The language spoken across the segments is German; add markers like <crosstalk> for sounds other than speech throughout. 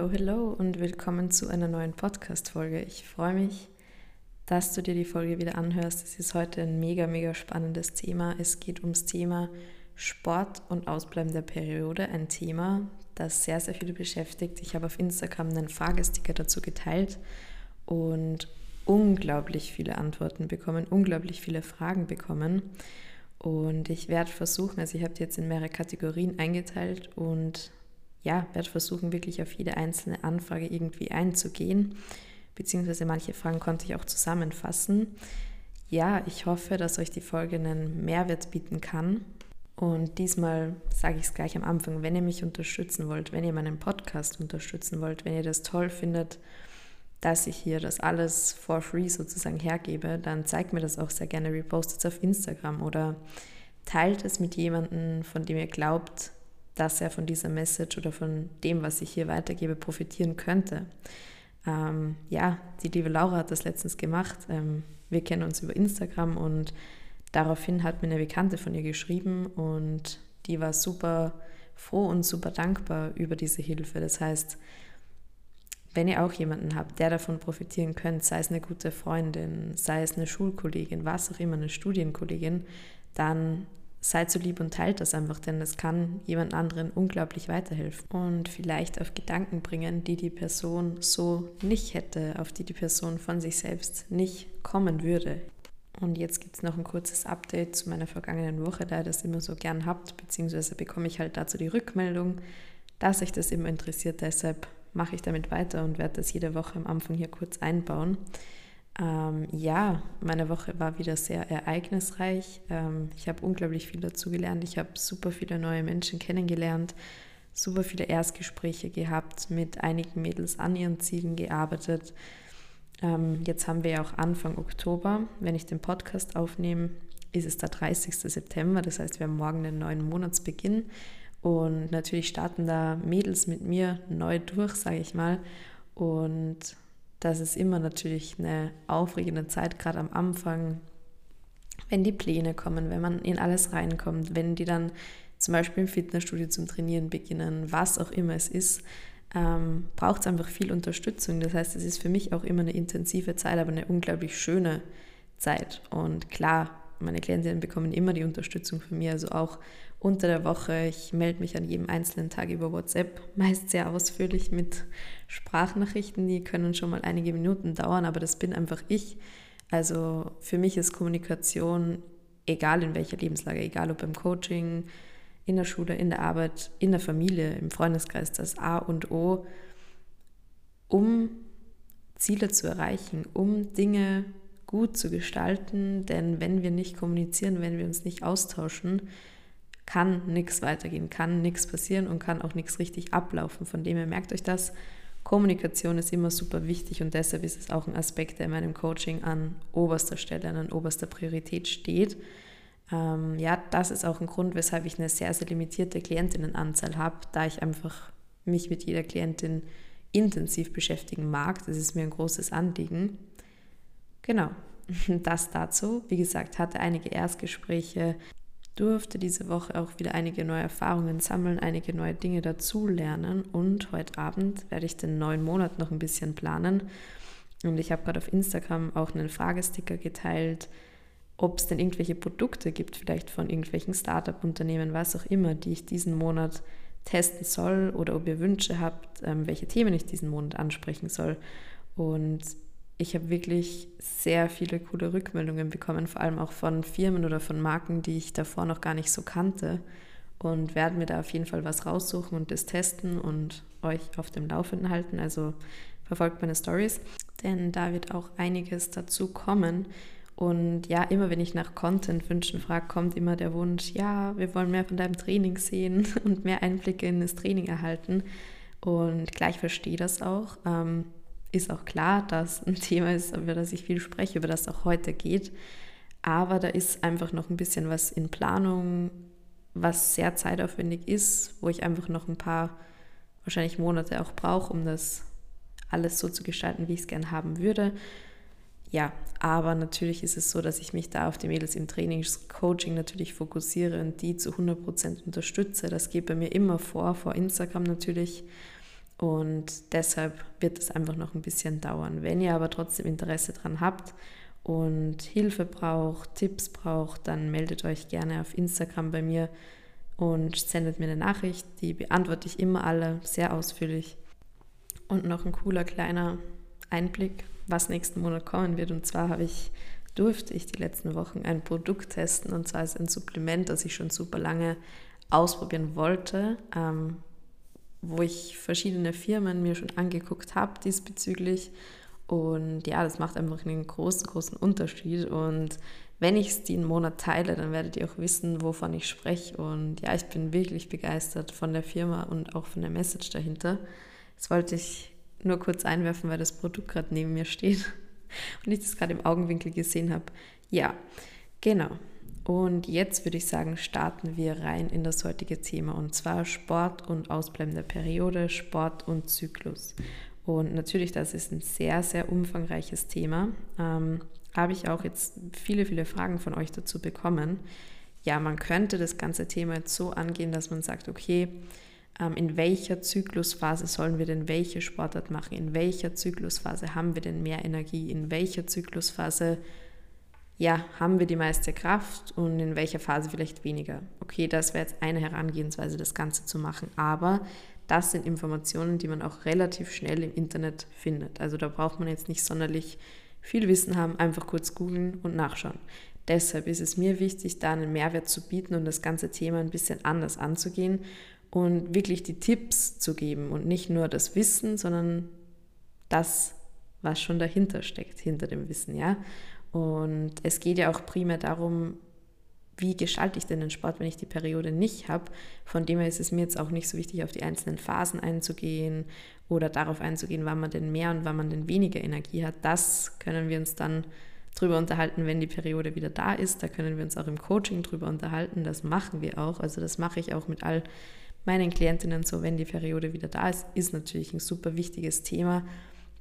Hello, hello und willkommen zu einer neuen Podcast-Folge. Ich freue mich, dass du dir die Folge wieder anhörst. Es ist heute ein mega, mega spannendes Thema. Es geht ums Thema Sport und Ausbleiben der Periode. Ein Thema, das sehr, sehr viele beschäftigt. Ich habe auf Instagram einen Fragesticker dazu geteilt und unglaublich viele Antworten bekommen, unglaublich viele Fragen bekommen. Und ich werde versuchen, also ich habe die jetzt in mehrere Kategorien eingeteilt und ja, werde versuchen, wirklich auf jede einzelne Anfrage irgendwie einzugehen, beziehungsweise manche Fragen konnte ich auch zusammenfassen. Ja, ich hoffe, dass euch die Folge einen Mehrwert bieten kann. Und diesmal sage ich es gleich am Anfang, wenn ihr mich unterstützen wollt, wenn ihr meinen Podcast unterstützen wollt, wenn ihr das toll findet, dass ich hier das alles for free sozusagen hergebe, dann zeigt mir das auch sehr gerne, repostet es auf Instagram oder teilt es mit jemandem, von dem ihr glaubt, dass er von dieser Message oder von dem, was ich hier weitergebe, profitieren könnte. Ähm, ja, die liebe Laura hat das letztens gemacht. Ähm, wir kennen uns über Instagram und daraufhin hat mir eine Bekannte von ihr geschrieben und die war super froh und super dankbar über diese Hilfe. Das heißt, wenn ihr auch jemanden habt, der davon profitieren könnt, sei es eine gute Freundin, sei es eine Schulkollegin, was auch immer, eine Studienkollegin, dann seid so lieb und teilt das einfach, denn das kann jemand anderen unglaublich weiterhelfen und vielleicht auf Gedanken bringen, die die Person so nicht hätte, auf die die Person von sich selbst nicht kommen würde. Und jetzt gibt es noch ein kurzes Update zu meiner vergangenen Woche, da ihr das immer so gern habt, beziehungsweise bekomme ich halt dazu die Rückmeldung, dass euch das immer interessiert. Deshalb mache ich damit weiter und werde das jede Woche am Anfang hier kurz einbauen. Ähm, ja, meine Woche war wieder sehr ereignisreich. Ähm, ich habe unglaublich viel dazu gelernt. Ich habe super viele neue Menschen kennengelernt, super viele Erstgespräche gehabt, mit einigen Mädels an ihren Zielen gearbeitet. Ähm, jetzt haben wir ja auch Anfang Oktober. Wenn ich den Podcast aufnehme, ist es der 30. September. Das heißt, wir haben morgen den neuen Monatsbeginn. Und natürlich starten da Mädels mit mir neu durch, sage ich mal. Und das ist immer natürlich eine aufregende Zeit, gerade am Anfang, wenn die Pläne kommen, wenn man in alles reinkommt, wenn die dann zum Beispiel im Fitnessstudio zum Trainieren beginnen, was auch immer es ist, ähm, braucht es einfach viel Unterstützung. Das heißt, es ist für mich auch immer eine intensive Zeit, aber eine unglaublich schöne Zeit. Und klar, meine Klientinnen bekommen immer die Unterstützung von mir, also auch unter der Woche. Ich melde mich an jedem einzelnen Tag über WhatsApp, meist sehr ausführlich mit Sprachnachrichten, die können schon mal einige Minuten dauern, aber das bin einfach ich. Also für mich ist Kommunikation, egal in welcher Lebenslage, egal ob beim Coaching, in der Schule, in der Arbeit, in der Familie, im Freundeskreis, das A und O, um Ziele zu erreichen, um Dinge gut zu gestalten. Denn wenn wir nicht kommunizieren, wenn wir uns nicht austauschen, kann nichts weitergehen, kann nichts passieren und kann auch nichts richtig ablaufen. Von dem her merkt euch das. Kommunikation ist immer super wichtig und deshalb ist es auch ein Aspekt, der in meinem Coaching an oberster Stelle, an oberster Priorität steht. Ähm, ja, das ist auch ein Grund, weshalb ich eine sehr, sehr limitierte Klientinnenanzahl habe, da ich einfach mich mit jeder Klientin intensiv beschäftigen mag. Das ist mir ein großes Anliegen. Genau, <laughs> das dazu. Wie gesagt, hatte einige Erstgespräche durfte diese Woche auch wieder einige neue Erfahrungen sammeln, einige neue Dinge dazulernen und heute Abend werde ich den neuen Monat noch ein bisschen planen. Und ich habe gerade auf Instagram auch einen Fragesticker geteilt, ob es denn irgendwelche Produkte gibt, vielleicht von irgendwelchen Startup-Unternehmen, was auch immer, die ich diesen Monat testen soll oder ob ihr Wünsche habt, ähm, welche Themen ich diesen Monat ansprechen soll. Und ich habe wirklich sehr viele coole Rückmeldungen bekommen, vor allem auch von Firmen oder von Marken, die ich davor noch gar nicht so kannte. Und werde mir da auf jeden Fall was raussuchen und das testen und euch auf dem Laufenden halten. Also verfolgt meine Stories, denn da wird auch einiges dazu kommen. Und ja, immer wenn ich nach Content-Wünschen frage, kommt immer der Wunsch, ja, wir wollen mehr von deinem Training sehen <laughs> und mehr Einblicke in das Training erhalten. Und klar, ich verstehe das auch. Ähm, ist auch klar, dass ein <laughs> Thema ist, über das ich viel spreche, über das auch heute geht. Aber da ist einfach noch ein bisschen was in Planung, was sehr zeitaufwendig ist, wo ich einfach noch ein paar, wahrscheinlich Monate auch brauche, um das alles so zu gestalten, wie ich es gerne haben würde. Ja, aber natürlich ist es so, dass ich mich da auf die Mädels im Trainingscoaching natürlich fokussiere und die zu 100% unterstütze. Das geht bei mir immer vor, vor Instagram natürlich Und deshalb wird es einfach noch ein bisschen dauern. Wenn ihr aber trotzdem Interesse daran habt und Hilfe braucht, Tipps braucht, dann meldet euch gerne auf Instagram bei mir und sendet mir eine Nachricht. Die beantworte ich immer alle sehr ausführlich. Und noch ein cooler kleiner Einblick, was nächsten Monat kommen wird. Und zwar habe ich, durfte ich die letzten Wochen ein Produkt testen und zwar ist ein Supplement, das ich schon super lange ausprobieren wollte. Ähm, wo ich verschiedene Firmen mir schon angeguckt habe diesbezüglich. Und ja, das macht einfach einen großen, großen Unterschied. Und wenn ich es den Monat teile, dann werdet ihr auch wissen, wovon ich spreche. Und ja, ich bin wirklich begeistert von der Firma und auch von der Message dahinter. Das wollte ich nur kurz einwerfen, weil das Produkt gerade neben mir steht <laughs> und ich das gerade im Augenwinkel gesehen habe. Ja, genau. Und jetzt würde ich sagen, starten wir rein in das heutige Thema und zwar Sport und ausbleibende Periode, Sport und Zyklus. Und natürlich, das ist ein sehr, sehr umfangreiches Thema. Ähm, habe ich auch jetzt viele, viele Fragen von euch dazu bekommen. Ja, man könnte das ganze Thema jetzt so angehen, dass man sagt, okay, ähm, in welcher Zyklusphase sollen wir denn welche Sportart machen? In welcher Zyklusphase haben wir denn mehr Energie? In welcher Zyklusphase ja, haben wir die meiste Kraft und in welcher Phase vielleicht weniger. Okay, das wäre jetzt eine Herangehensweise, das Ganze zu machen, aber das sind Informationen, die man auch relativ schnell im Internet findet. Also da braucht man jetzt nicht sonderlich viel Wissen haben, einfach kurz googeln und nachschauen. Deshalb ist es mir wichtig, da einen Mehrwert zu bieten und das ganze Thema ein bisschen anders anzugehen und wirklich die Tipps zu geben und nicht nur das Wissen, sondern das, was schon dahinter steckt, hinter dem Wissen, ja. Und es geht ja auch primär darum, wie gestalte ich denn den Sport, wenn ich die Periode nicht habe. Von dem her ist es mir jetzt auch nicht so wichtig, auf die einzelnen Phasen einzugehen oder darauf einzugehen, wann man denn mehr und wann man denn weniger Energie hat. Das können wir uns dann drüber unterhalten, wenn die Periode wieder da ist. Da können wir uns auch im Coaching drüber unterhalten. Das machen wir auch. Also das mache ich auch mit all meinen Klientinnen so, wenn die Periode wieder da ist, ist natürlich ein super wichtiges Thema,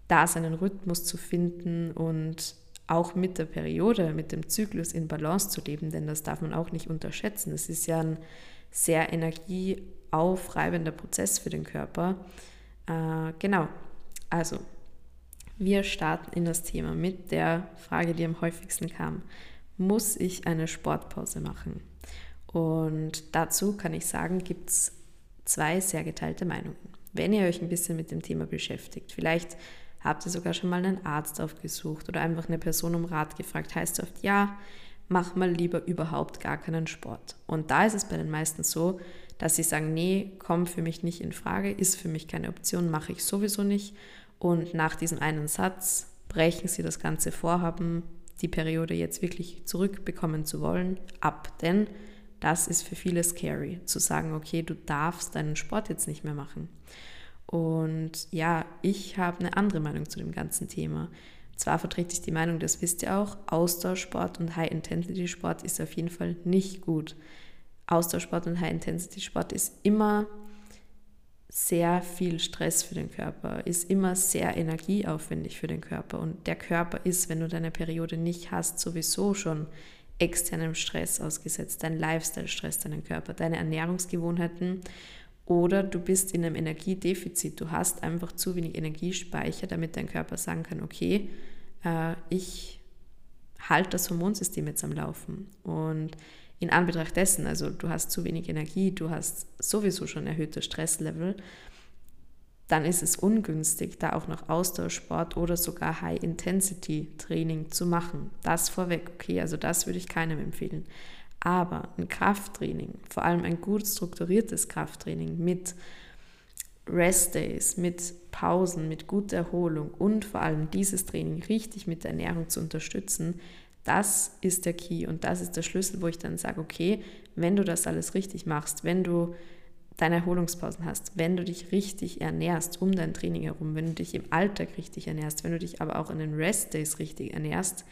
da seinen Rhythmus zu finden und auch mit der Periode, mit dem Zyklus in Balance zu leben, denn das darf man auch nicht unterschätzen. Es ist ja ein sehr energieaufreibender Prozess für den Körper. Äh, genau, also wir starten in das Thema mit der Frage, die am häufigsten kam. Muss ich eine Sportpause machen? Und dazu kann ich sagen, gibt es zwei sehr geteilte Meinungen. Wenn ihr euch ein bisschen mit dem Thema beschäftigt, vielleicht Habt ihr sogar schon mal einen Arzt aufgesucht oder einfach eine Person um Rat gefragt? Heißt oft, ja, mach mal lieber überhaupt gar keinen Sport. Und da ist es bei den meisten so, dass sie sagen, nee, kommt für mich nicht in Frage, ist für mich keine Option, mache ich sowieso nicht. Und nach diesem einen Satz brechen sie das ganze Vorhaben, die Periode jetzt wirklich zurückbekommen zu wollen, ab. Denn das ist für viele scary, zu sagen, okay, du darfst deinen Sport jetzt nicht mehr machen. Und ja, ich habe eine andere Meinung zu dem ganzen Thema. Zwar vertrete ich die Meinung, das wisst ihr auch, Ausdauersport und High-Intensity-Sport ist auf jeden Fall nicht gut. Ausdauersport und High-Intensity-Sport ist immer sehr viel Stress für den Körper, ist immer sehr energieaufwendig für den Körper. Und der Körper ist, wenn du deine Periode nicht hast, sowieso schon externem Stress ausgesetzt. Dein Lifestyle stresst deinen Körper, deine Ernährungsgewohnheiten oder du bist in einem Energiedefizit. Du hast einfach zu wenig Energiespeicher, damit dein Körper sagen kann, okay, äh, ich halte das Hormonsystem jetzt am Laufen. Und in Anbetracht dessen, also du hast zu wenig Energie, du hast sowieso schon erhöhte Stresslevel, dann ist es ungünstig, da auch noch Ausdauersport oder sogar High-Intensity-Training zu machen. Das vorweg, okay, also das würde ich keinem empfehlen. Aber ein Krafttraining, vor allem ein gut strukturiertes Krafttraining mit Restdays, mit Pausen, mit guter Erholung und vor allem dieses Training richtig mit der Ernährung zu unterstützen, das ist der Key und das ist der Schlüssel, wo ich dann sage, okay, wenn du das alles richtig machst, wenn du deine Erholungspausen hast, wenn du dich richtig ernährst um dein Training herum, wenn du dich im Alltag richtig ernährst, wenn du dich aber auch in den Restdays richtig ernährst,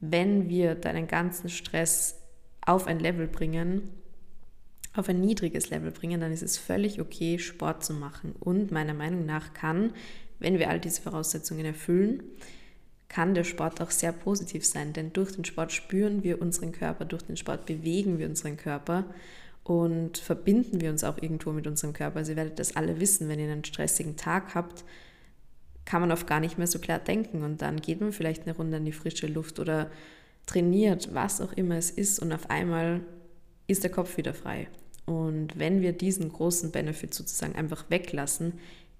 wenn wir deinen ganzen Stress auf ein Level bringen, auf ein niedriges Level bringen, dann ist es völlig okay, Sport zu machen. Und meiner Meinung nach kann, wenn wir all diese Voraussetzungen erfüllen, kann der Sport auch sehr positiv sein. Denn durch den Sport spüren wir unseren Körper, durch den Sport bewegen wir unseren Körper. und verbinden wir uns auch irgendwo mit unserem Körper. Also ihr werdet das alle wissen, wenn ihr einen stressigen Tag habt, kann man oft gar nicht mehr so klar denken und dann geht man vielleicht eine Runde in die frische Luft oder trainiert, was auch immer es ist und auf einmal ist der Kopf wieder frei. Und wenn wir diesen großen Benefit sozusagen einfach weglassen,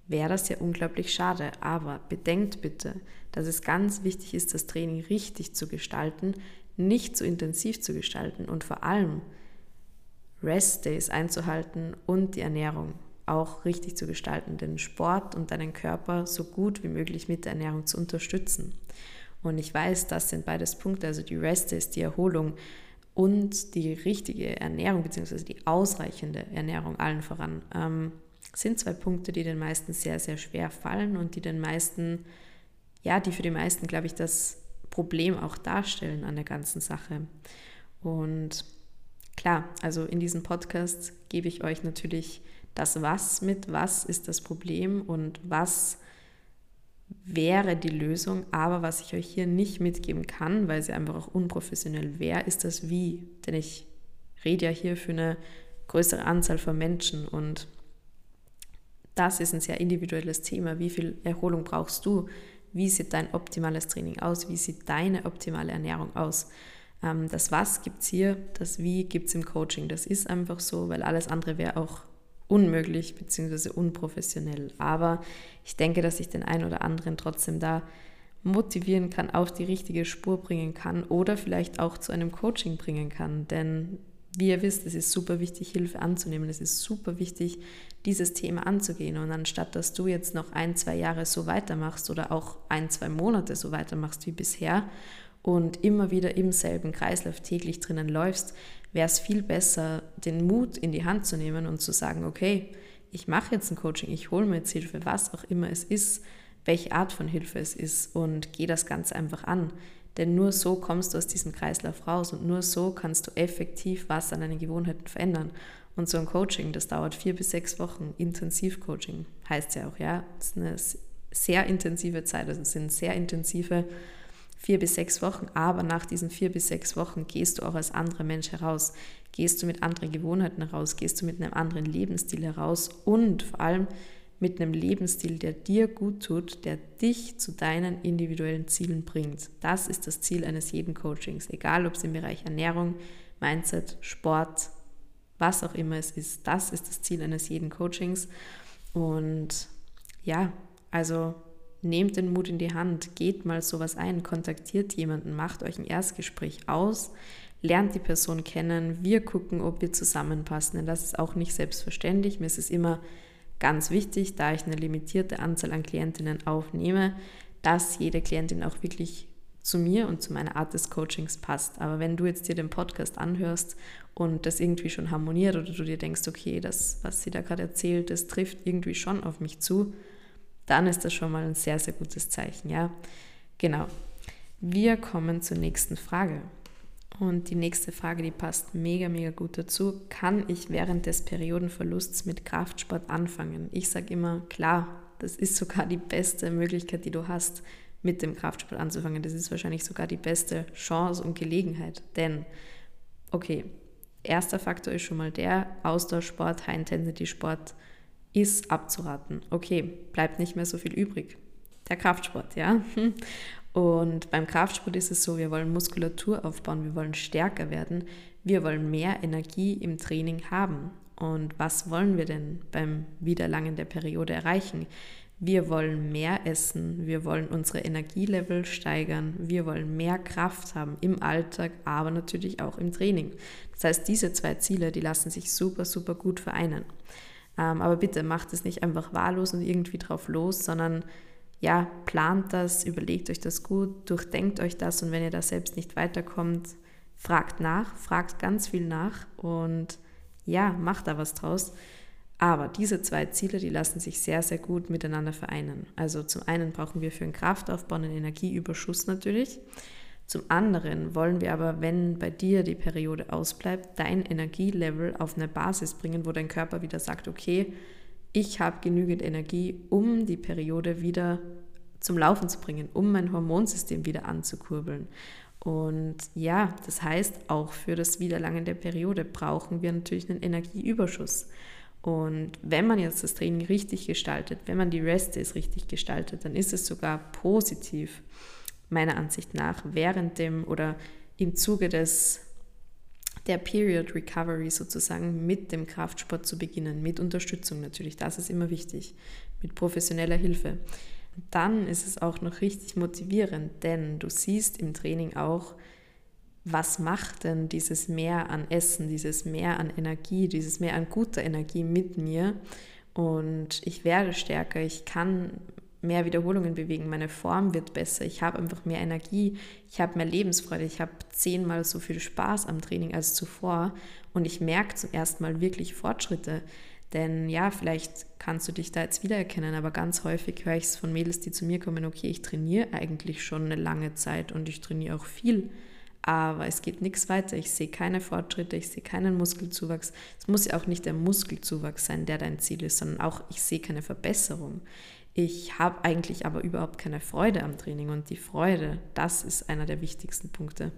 wäre das ja unglaublich schade. Aber bedenkt bitte, dass es ganz wichtig ist, das Training richtig zu gestalten, nicht zu intensiv zu gestalten und vor allem Rest Days einzuhalten und die Ernährung auch richtig zu gestalten, den Sport und deinen Körper so gut wie möglich mit der Ernährung zu unterstützen. Und ich weiß, das sind beides Punkte, also die Rest Days, die Erholung und die richtige Ernährung bzw. die ausreichende Ernährung allen voran, ähm, sind zwei Punkte, die den meisten sehr, sehr schwer fallen und die den meisten, ja, die für die meisten, glaube ich, das Problem auch darstellen an der ganzen Sache. Und klar, also in diesem Podcast gebe ich euch natürlich das Was mit, was ist das Problem und was wäre die Lösung. Aber was ich euch hier nicht mitgeben kann, weil sie einfach auch unprofessionell wäre, ist das Wie. Denn ich rede ja hier für eine größere Anzahl von Menschen und das ist ein sehr individuelles Thema. Wie viel Erholung brauchst du? Wie sieht dein optimales Training aus? Wie sieht deine optimale Ernährung aus? Ähm, das Was gibt es hier, das Wie gibt es im Coaching. Das ist einfach so, weil alles andere wäre auch unmöglich bzw. unprofessionell. Aber ich denke, dass ich den einen oder anderen trotzdem da motivieren kann, auf die richtige Spur bringen kann oder vielleicht auch zu einem Coaching bringen kann. Denn wie ihr wisst, es ist super wichtig, Hilfe anzunehmen. Es ist super wichtig, dieses Thema anzugehen. Und anstatt dass du jetzt noch ein, zwei Jahre so weitermachst oder auch ein, zwei Monate so weitermachst wie bisher und immer wieder im selben Kreislauf täglich drinnen läufst, wäre es viel besser, den Mut in die Hand zu nehmen und zu sagen, okay, ich mache jetzt ein Coaching, ich hole mir jetzt Hilfe, was auch immer es ist, welche Art von Hilfe es ist und gehe das Ganze einfach an. Denn nur so kommst du aus diesem Kreislauf raus und nur so kannst du effektiv was an deinen Gewohnheiten verändern. Und so ein Coaching, das dauert vier bis sechs Wochen. Intensivcoaching heißt ja auch, ja. Das ist eine sehr intensive Zeit, also es sind sehr intensive vier bis sechs Wochen, aber nach diesen vier bis sechs Wochen gehst du auch als anderer Mensch heraus, gehst du mit anderen Gewohnheiten heraus, gehst du mit einem anderen Lebensstil heraus und vor allem mit einem Lebensstil, der dir gut tut, der dich zu deinen individuellen Zielen bringt. Das ist das Ziel eines jeden Coachings, egal ob es im Bereich Ernährung, Mindset, Sport, was auch immer es ist. Das ist das Ziel eines jeden Coachings. Und ja, also nehmt den Mut in die Hand, geht mal sowas ein, kontaktiert jemanden, macht euch ein Erstgespräch aus, lernt die Person kennen, wir gucken, ob wir zusammenpassen, denn das ist auch nicht selbstverständlich. Mir ist es immer ganz wichtig, da ich eine limitierte Anzahl an Klientinnen aufnehme, dass jede Klientin auch wirklich zu mir und zu meiner Art des Coachings passt. Aber wenn du jetzt dir den Podcast anhörst und das irgendwie schon harmoniert oder du dir denkst, okay, das, was sie da gerade erzählt, das trifft irgendwie schon auf mich zu, dann ist das schon mal ein sehr, sehr gutes Zeichen, ja. Genau. Wir kommen zur nächsten Frage. Und die nächste Frage, die passt mega, mega gut dazu. Kann ich während des Periodenverlusts mit Kraftsport anfangen? Ich sage immer, klar, das ist sogar die beste Möglichkeit, die du hast, mit dem Kraftsport anzufangen. Das ist wahrscheinlich sogar die beste Chance und Gelegenheit. Denn, okay, erster Faktor ist schon mal der, Ausdauersport, High-Intensity-Sport ist abzuraten. Okay, bleibt nicht mehr so viel übrig. Der Kraftsport, ja. <laughs> Und beim Kraftsport ist es so, wir wollen Muskulatur aufbauen, wir wollen stärker werden, wir wollen mehr Energie im Training haben. Und was wollen wir denn beim Wiederlangen der Periode erreichen? Wir wollen mehr essen, wir wollen unsere Energielevel steigern, wir wollen mehr Kraft haben im Alltag, aber natürlich auch im Training. Das heißt, diese zwei Ziele, die lassen sich super, super gut vereinen. Ähm, aber bitte macht es nicht einfach wahllos und irgendwie drauf los, sondern ja, plant das, überlegt euch das gut, durchdenkt euch das und wenn ihr da selbst nicht weiterkommt, fragt nach, fragt ganz viel nach und ja, macht da was draus. Aber diese zwei Ziele, die lassen sich sehr, sehr gut miteinander vereinen. Also zum einen brauchen wir für den Kraftaufbau einen Energieüberschuss natürlich. Zum anderen wollen wir aber, wenn bei dir die Periode ausbleibt, dein Energielevel auf eine Basis bringen, wo dein Körper wieder sagt, okay, ich habe genügend Energie, um die Periode wieder zum Laufen zu bringen, um mein Hormonsystem wieder anzukurbeln. Und ja, das heißt, auch für das Wiederlangen der Periode brauchen wir natürlich einen Energieüberschuss. Und wenn man jetzt das Training richtig gestaltet, wenn man die Rest-Days richtig gestaltet, dann ist es sogar positiv, meiner Ansicht nach, während dem oder im Zuge des der Period Recovery sozusagen mit dem Kraftsport zu beginnen, mit Unterstützung natürlich, das ist immer wichtig, mit professioneller Hilfe. Dann ist es auch noch richtig motivierend, denn du siehst im Training auch, was macht denn dieses Mehr an Essen, dieses Mehr an Energie, dieses Mehr an guter Energie mit mir? Und ich werde stärker, ich kann mehr Wiederholungen bewegen, meine Form wird besser, ich habe einfach mehr Energie, ich habe mehr Lebensfreude, ich habe zehnmal so viel Spaß am Training als zuvor und ich merke zum ersten Mal wirklich Fortschritte. Denn ja, vielleicht kannst du dich da jetzt wiedererkennen, aber ganz häufig höre ich es von Mädels, die zu mir kommen, okay, ich trainiere eigentlich schon eine lange Zeit und ich trainiere auch viel, aber es geht nichts weiter. Ich sehe keine Fortschritte, ich sehe keinen Muskelzuwachs. Es muss ja auch nicht der Muskelzuwachs sein, der dein Ziel ist, sondern auch ich sehe keine Verbesserung. Ich habe eigentlich aber überhaupt keine Freude am Training und die Freude, das ist einer der wichtigsten Punkte.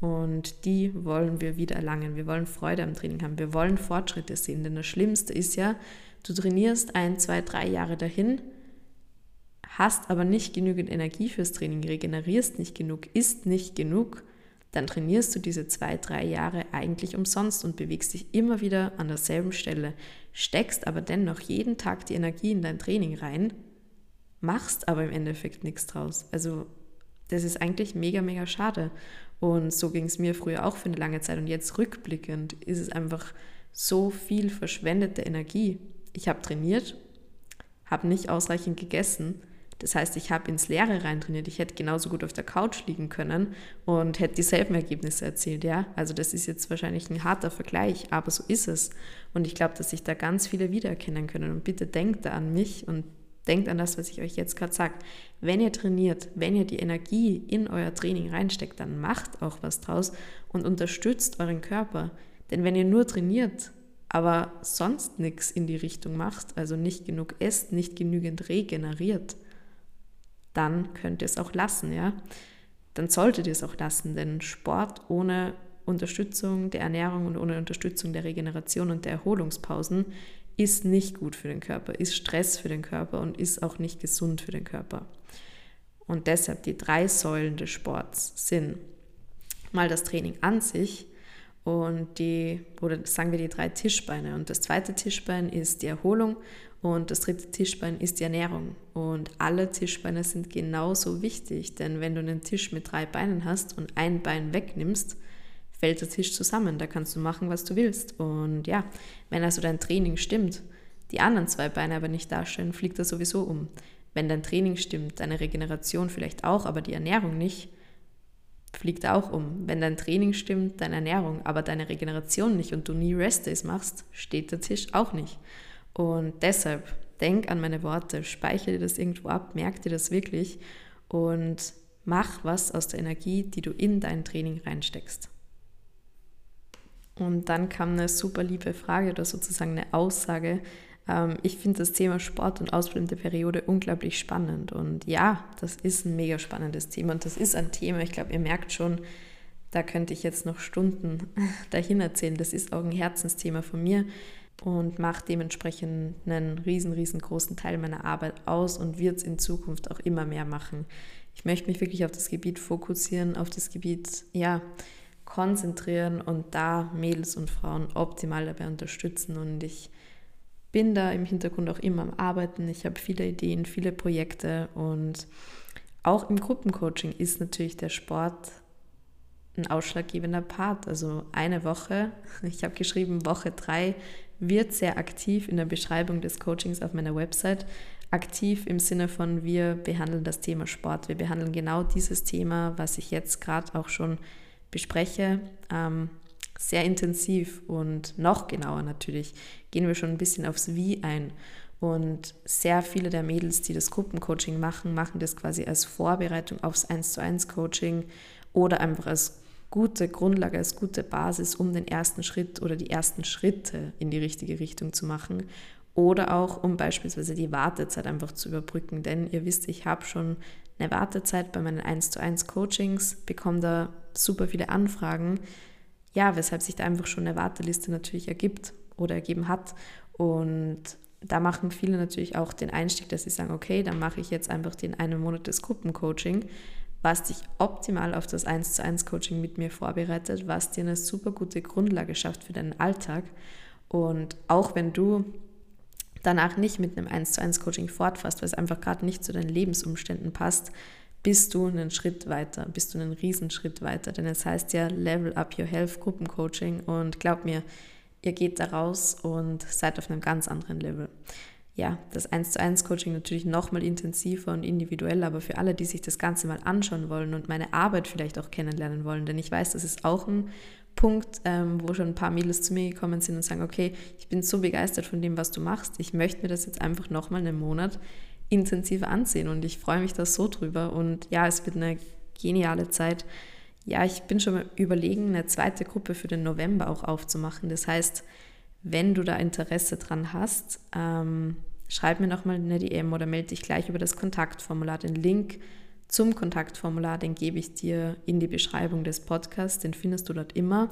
Und die wollen wir wieder erlangen. Wir wollen Freude am Training haben. Wir wollen Fortschritte sehen. Denn das Schlimmste ist ja, du trainierst ein, zwei, drei Jahre dahin, hast aber nicht genügend Energie fürs Training, regenerierst nicht genug, isst nicht genug, dann trainierst du diese zwei, drei Jahre eigentlich umsonst und bewegst dich immer wieder an derselben Stelle, steckst aber dennoch jeden Tag die Energie in dein Training rein, machst aber im Endeffekt nichts draus. Also das ist eigentlich mega, mega schade. Und so ging es mir früher auch für eine lange Zeit. Und jetzt rückblickend ist es einfach so viel verschwendete Energie. Ich habe trainiert, habe nicht ausreichend gegessen. Das heißt, ich habe ins Leere rein trainiert. Ich hätte genauso gut auf der Couch liegen können und hätte dieselben Ergebnisse erzielt. Ja? Also das ist jetzt wahrscheinlich ein harter Vergleich, aber so ist es. Und ich glaube, dass sich da ganz viele wiedererkennen können. Und bitte denkt da an mich und denkt an das, was ich euch jetzt gerade sage. Wenn ihr trainiert, wenn ihr die Energie in euer Training reinsteckt, dann macht auch was draus und unterstützt euren Körper. Denn wenn ihr nur trainiert, aber sonst nichts in die Richtung macht, also nicht genug esst, nicht genügend regeneriert, dann könnt ihr es auch lassen, ja. Dann solltet ihr es auch lassen, denn Sport ohne Unterstützung der Ernährung und ohne Unterstützung der Regeneration und der Erholungspausen ist nicht gut für den Körper, ist Stress für den Körper und ist auch nicht gesund für den Körper. Und deshalb die drei Säulen des Sports sind mal das Training an sich und die, oder sagen wir die drei Tischbeine. Und das zweite Tischbein ist die Erholung und das dritte Tischbein ist die Ernährung. Und alle Tischbeine sind genauso wichtig, denn wenn du einen Tisch mit drei Beinen hast und ein Bein wegnimmst, fällt der Tisch zusammen. Da kannst du machen, was du willst. Und ja, wenn also dein Training stimmt, die anderen zwei Beine aber nicht dastehen, fliegt er sowieso um. Wenn dein Training stimmt, deine Regeneration vielleicht auch, aber die Ernährung nicht, fliegt er auch um. Wenn dein Training stimmt, deine Ernährung, aber deine Regeneration nicht und du nie Rest-Days machst, steht der Tisch auch nicht. Und deshalb denk an meine Worte, speichere dir das irgendwo ab, merk dir das wirklich und mach was aus der Energie, die du in dein Training reinsteckst. Und dann kam eine super liebe Frage oder sozusagen eine Aussage. Ähm, ich finde das Thema Sport und ausbleibende Periode unglaublich spannend. Und ja, das ist ein mega spannendes Thema und das ist ein Thema, ich glaube, ihr merkt schon, da könnte ich jetzt noch Stunden <laughs> dahin erzählen. Das ist auch ein Herzensthema von mir und macht dementsprechend einen riesen, riesengroßen Teil meiner Arbeit aus und wird es in Zukunft auch immer mehr machen. Ich möchte mich wirklich auf das Gebiet fokussieren, auf das Gebiet, ja, konzentrieren und da Mädels und Frauen optimal dabei unterstützen. Und ich bin da im Hintergrund auch immer am Arbeiten. Ich habe viele Ideen, viele Projekte und auch im Gruppencoaching ist natürlich der Sport ein ausschlaggebender Part. Also eine Woche, <laughs> ich habe geschrieben, Woche drei wird sehr aktiv in der Beschreibung des Coachings auf meiner Website. Aktiv im Sinne von, wir behandeln das Thema Sport. Wir behandeln genau dieses Thema, was ich jetzt gerade auch schon bespreche, ähm, sehr intensiv und noch genauer natürlich, gehen wir schon ein bisschen aufs Wie ein. Und sehr viele der Mädels, die das Gruppencoaching machen, machen das quasi als Vorbereitung aufs 1 zu 1 Coaching oder einfach als gute Grundlage, als gute Basis, um den ersten Schritt oder die ersten Schritte in die richtige Richtung zu machen. Oder auch, um beispielsweise die Wartezeit einfach zu überbrücken. Denn ihr wisst, ich habe schon eine Wartezeit bei meinen 1 zu 1 Coachings, bekomme da super viele Anfragen, ja, weshalb sich da einfach schon eine Warteliste natürlich ergibt oder ergeben hat. Und da machen viele natürlich auch den Einstieg, dass sie sagen, okay, dann mache ich jetzt einfach den einen Monat des Gruppencoaching, was dich optimal auf das 1 zu 1 Coaching mit mir vorbereitet, was dir eine super gute Grundlage schafft für deinen Alltag. Und auch wenn du danach nicht mit einem 1 zu 1 Coaching fortfasst, weil es einfach gerade nicht zu deinen Lebensumständen passt, bist du einen Schritt weiter, bist du einen Riesenschritt weiter. Denn es heißt ja Level Up Your Health Gruppencoaching und glaub mir, ihr geht da raus und seid auf einem ganz anderen Level. Ja, das 1 zu 1 Coaching natürlich nochmal intensiver und individuell, aber für alle, die sich das Ganze mal anschauen wollen und meine Arbeit vielleicht auch kennenlernen wollen, denn ich weiß, das ist auch ein Punkt, ähm, wo schon ein paar Mädels zu mir gekommen sind und sagen, okay, ich bin so begeistert von dem, was du machst, ich möchte mir das jetzt einfach nochmal einen Monat intensiver ansehen und ich freue mich da so drüber und ja, es wird eine geniale Zeit. Ja, ich bin schon mal überlegen, eine zweite Gruppe für den November auch aufzumachen. Das heißt, wenn du da Interesse dran hast, ähm, schreib mir nochmal eine DM oder melde dich gleich über das Kontaktformular. Den Link zum Kontaktformular, den gebe ich dir in die Beschreibung des Podcasts, den findest du dort immer.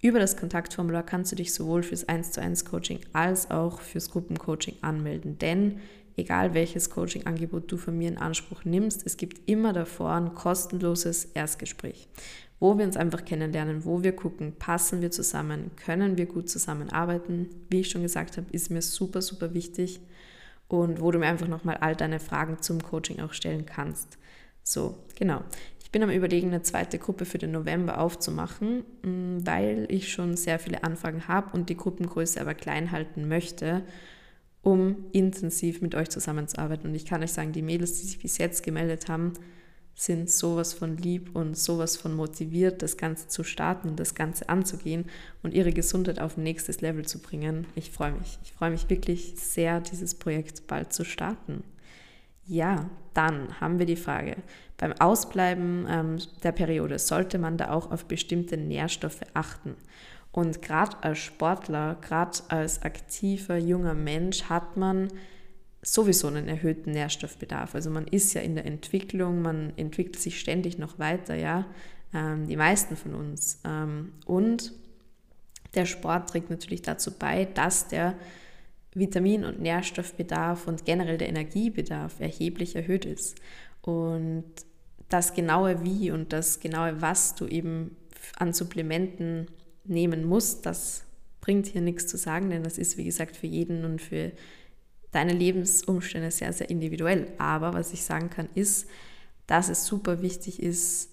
Über das Kontaktformular kannst du dich sowohl fürs 1 zu 1 Coaching als auch fürs Gruppencoaching anmelden, denn egal welches Coaching-Angebot du von mir in Anspruch nimmst, es gibt immer davor ein kostenloses Erstgespräch, wo wir uns einfach kennenlernen, wo wir gucken, passen wir zusammen, können wir gut zusammenarbeiten. Wie ich schon gesagt habe, ist mir super, super wichtig und wo du mir einfach nochmal all deine Fragen zum Coaching auch stellen kannst. So, genau. Ich bin am Überlegen, eine zweite Gruppe für den November aufzumachen, mm, weil ich schon sehr viele Anfragen habe und die Gruppengröße aber klein halten möchte um intensiv mit euch zusammenzuarbeiten. Und ich kann euch sagen, die Mädels, die sich bis jetzt gemeldet haben, sind sowas von lieb und sowas von motiviert, das Ganze zu starten, das Ganze anzugehen und ihre Gesundheit auf ein nächstes Level zu bringen. Ich freue mich. Ich freue mich wirklich sehr, dieses Projekt bald zu starten. Ja, dann haben wir die Frage, beim Ausbleiben ähm, der Periode sollte man da auch auf bestimmte Nährstoffe achten. Und gerade als Sportler, gerade als aktiver junger Mensch hat man sowieso einen erhöhten Nährstoffbedarf. Also man ist ja in der Entwicklung, man entwickelt sich ständig noch weiter, ja, ähm, die meisten von uns. Ähm, und der Sport trägt natürlich dazu bei, dass der Vitamin- und Nährstoffbedarf und generell der Energiebedarf erheblich erhöht ist. Und das genaue Wie und das genaue Was du eben an Supplementen nehmen muss, das bringt hier nichts zu sagen, denn das ist, wie gesagt, für jeden und für deine Lebensumstände sehr, sehr individuell. Aber was ich sagen kann, ist, dass es super wichtig ist,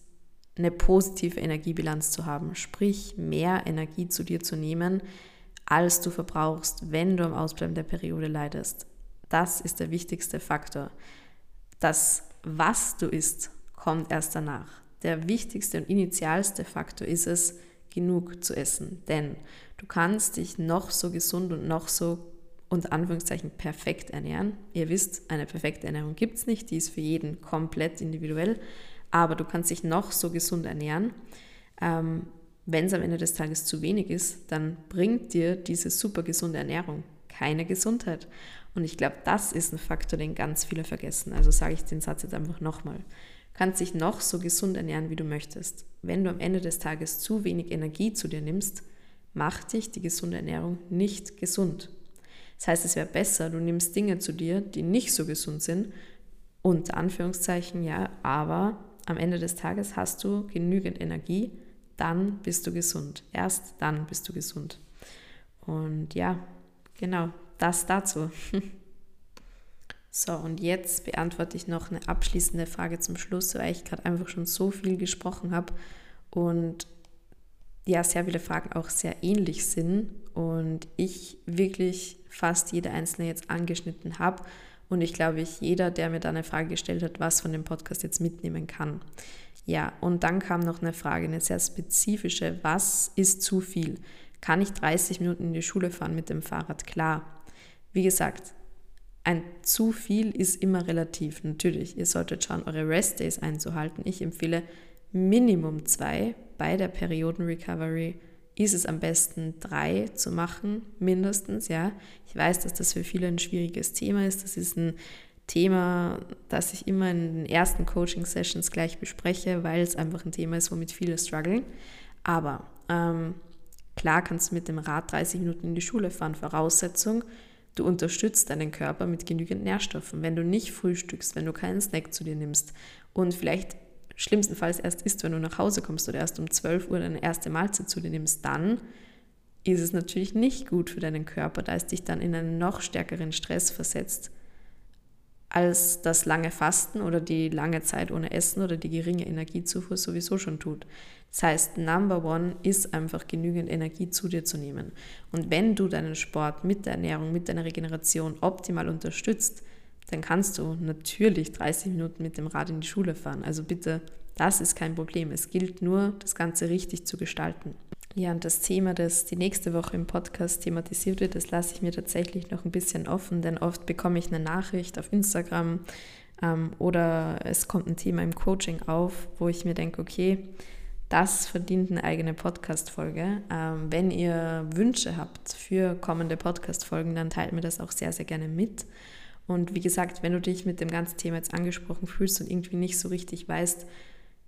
eine positive Energiebilanz zu haben, sprich mehr Energie zu dir zu nehmen, als du verbrauchst, wenn du am Ausbleiben der Periode leidest. Das ist der wichtigste Faktor. Das, was du isst, kommt erst danach. Der wichtigste und initialste Faktor ist es, genug zu essen. Denn du kannst dich noch so gesund und noch so unter Anführungszeichen perfekt ernähren. Ihr wisst, eine perfekte Ernährung gibt es nicht, die ist für jeden komplett individuell, aber du kannst dich noch so gesund ernähren. Ähm, Wenn es am Ende des Tages zu wenig ist, dann bringt dir diese super gesunde Ernährung keine Gesundheit. Und ich glaube, das ist ein Faktor, den ganz viele vergessen. Also sage ich den Satz jetzt einfach nochmal kannst dich noch so gesund ernähren, wie du möchtest. Wenn du am Ende des Tages zu wenig Energie zu dir nimmst, macht dich die gesunde Ernährung nicht gesund. Das heißt, es wäre besser, du nimmst Dinge zu dir, die nicht so gesund sind, unter Anführungszeichen, ja, aber am Ende des Tages hast du genügend Energie, dann bist du gesund. Erst dann bist du gesund. Und ja, genau, das dazu. <laughs> So, und jetzt beantworte ich noch eine abschließende Frage zum Schluss, weil ich gerade einfach schon so viel gesprochen habe und ja, sehr viele Fragen auch sehr ähnlich sind und ich wirklich fast jede einzelne jetzt angeschnitten habe und ich glaube, ich jeder, der mir da eine Frage gestellt hat, was von dem Podcast jetzt mitnehmen kann. Ja, und dann kam noch eine Frage, eine sehr spezifische, was ist zu viel? Kann ich 30 Minuten in die Schule fahren mit dem Fahrrad? Klar. Wie gesagt, ein zu viel ist immer relativ. Natürlich, ihr solltet schauen, eure Rest Days einzuhalten. Ich empfehle Minimum zwei. Bei der Perioden-Recovery ist es am besten drei zu machen, mindestens, ja. Ich weiß, dass das für viele ein schwieriges Thema ist. Das ist ein Thema, das ich immer in den ersten Coaching-Sessions gleich bespreche, weil es einfach ein Thema ist, womit viele strugglen. Aber ähm, klar kannst du mit dem Rad 30 Minuten in die Schule fahren. Voraussetzung, du unterstützt deinen Körper mit genügend Nährstoffen. Wenn du nicht frühstückst, wenn du keinen Snack zu dir nimmst und vielleicht schlimmstenfalls erst isst, wenn du nach Hause kommst oder erst um 12 Uhr deine erste Mahlzeit zu dir nimmst, dann ist es natürlich nicht gut für deinen Körper, da es dich dann in einen noch stärkeren Stress versetzt als das lange Fasten oder die lange Zeit ohne Essen oder die geringe Energiezufuhr sowieso schon tut. Das heißt, Number One ist einfach genügend Energie zu dir zu nehmen. Und wenn du deinen Sport mit der Ernährung, mit deiner Regeneration optimal unterstützt, dann kannst du natürlich 30 Minuten mit dem Rad in die Schule fahren. Also bitte, das ist kein Problem. Es gilt nur, das Ganze richtig zu gestalten. Ja, und das Thema, das die nächste Woche im Podcast thematisiert wird, das lasse ich mir tatsächlich noch ein bisschen offen, denn oft bekomme ich eine Nachricht auf Instagram ähm, oder es kommt ein Thema im Coaching auf, wo ich mir denke, okay, das verdient eine eigene Podcast-Folge. Ähm, wenn ihr Wünsche habt für kommende Podcast-Folgen, dann teilt mir das auch sehr, sehr gerne mit. Und wie gesagt, wenn du dich mit dem ganzen Thema jetzt angesprochen fühlst und irgendwie nicht so richtig weißt,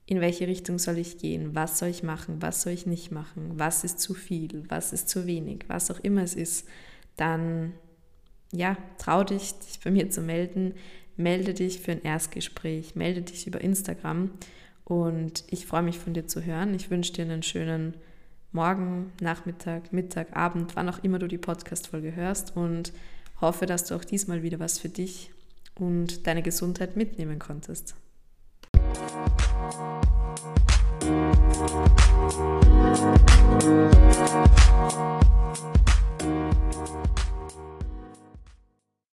in welche Richtung soll ich gehen, was soll ich machen, was soll ich nicht machen, was ist zu viel, was ist zu wenig, was auch immer es ist, dann ja, trau dich, dich bei mir zu melden, melde dich für ein Erstgespräch, melde dich über Instagram. Und ich freue mich von dir zu hören. Ich wünsche dir einen schönen Morgen, Nachmittag, Mittag, Abend, wann auch immer du die Podcast-Folge hörst. Und hoffe, dass du auch diesmal wieder was für dich und deine Gesundheit mitnehmen konntest. You.